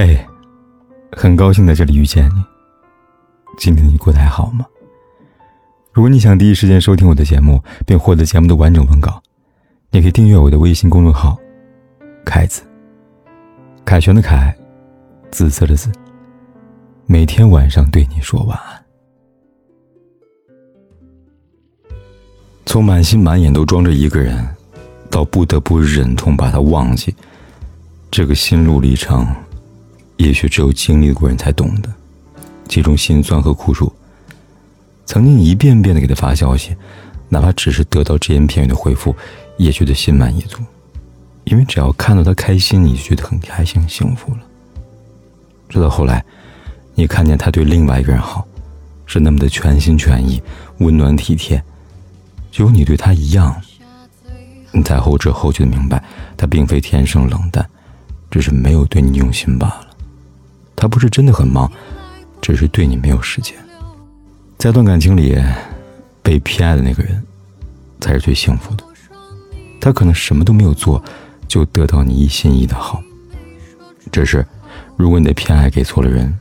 嘿，很高兴在这里遇见你。今天你过得还好吗？如果你想第一时间收听我的节目，并获得节目的完整文稿，你可以订阅我的微信公众号“凯子”。凯旋的凯，紫色的紫。每天晚上对你说晚安。从满心满眼都装着一个人，到不得不忍痛把他忘记，这个心路历程。也许只有经历过人才懂得，其中心酸和苦楚。曾经一遍遍的给他发消息，哪怕只是得到只言片语的回复，也觉得心满意足，因为只要看到他开心，你就觉得很开心、幸福了。直到后来，你看见他对另外一个人好，是那么的全心全意、温暖体贴，只有你对他一样。你才后知后觉的明白，他并非天生冷淡，只是没有对你用心罢了。不是真的很忙，只是对你没有时间。在段感情里，被偏爱的那个人，才是最幸福的。他可能什么都没有做，就得到你一心一意的好。只是，如果你的偏爱给错了人，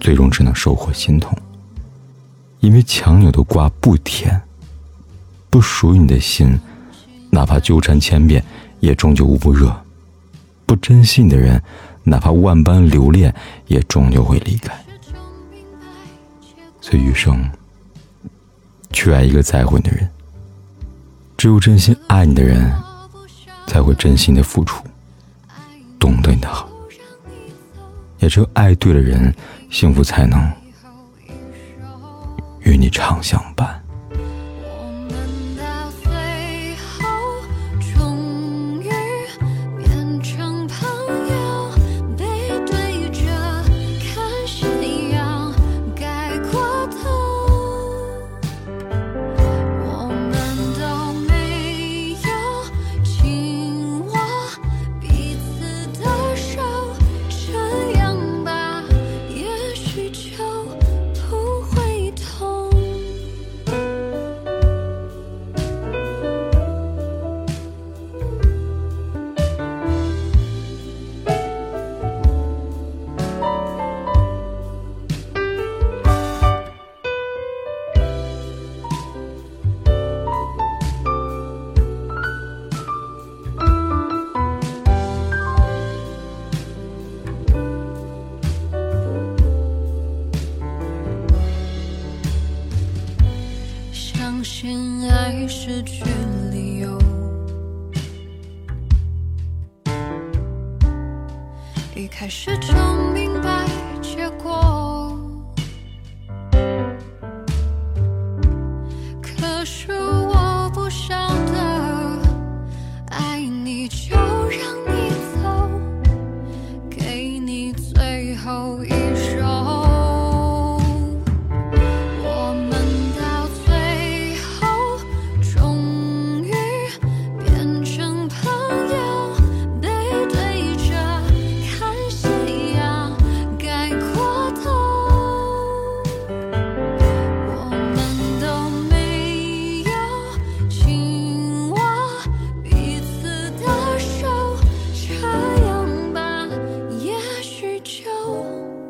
最终只能收获心痛。因为强扭的瓜不甜，不属于你的心，哪怕纠缠千遍，也终究捂不热。不珍惜你的人。哪怕万般留恋，也终究会离开。所以余生，去爱一个在乎你的人。只有真心爱你的人，才会真心的付出，懂得你的好。也只有爱对了人，幸福才能与你长相伴。信爱失去理由，一开始就明白结果，可是